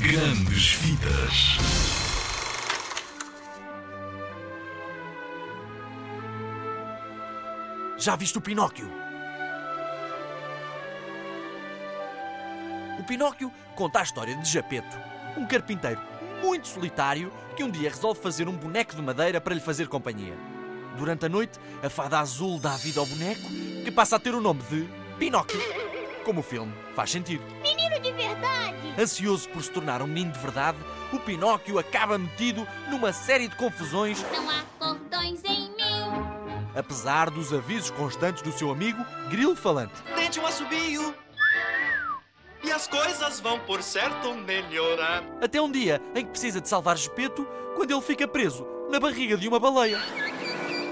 Grandes Vidas. Já viste o Pinóquio? O Pinóquio conta a história de Japeto, um carpinteiro muito solitário que um dia resolve fazer um boneco de madeira para lhe fazer companhia. Durante a noite, a fada azul dá vida ao boneco, que passa a ter o nome de Pinóquio. Como o filme, faz sentido. Menino de verdade! Ansioso por se tornar um menino de verdade, o Pinóquio acaba metido numa série de confusões, Não há cordões em mim. apesar dos avisos constantes do seu amigo Grilo Falante. Tente um assobio. E as coisas vão por certo melhorar. Até um dia em que precisa de salvar Gepeto quando ele fica preso na barriga de uma baleia.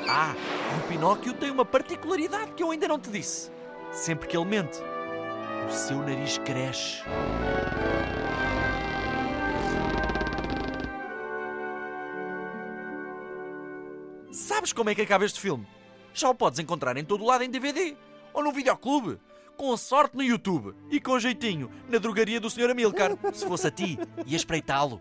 Ah, e o Pinóquio tem uma particularidade que eu ainda não te disse. Sempre que ele mente, o seu nariz cresce. Sabes como é que acaba este filme? Já o podes encontrar em todo lado em DVD ou no videoclube. Com sorte no YouTube e com jeitinho na drogaria do Sr. Amilcar. Se fosse a ti, ia espreitá-lo.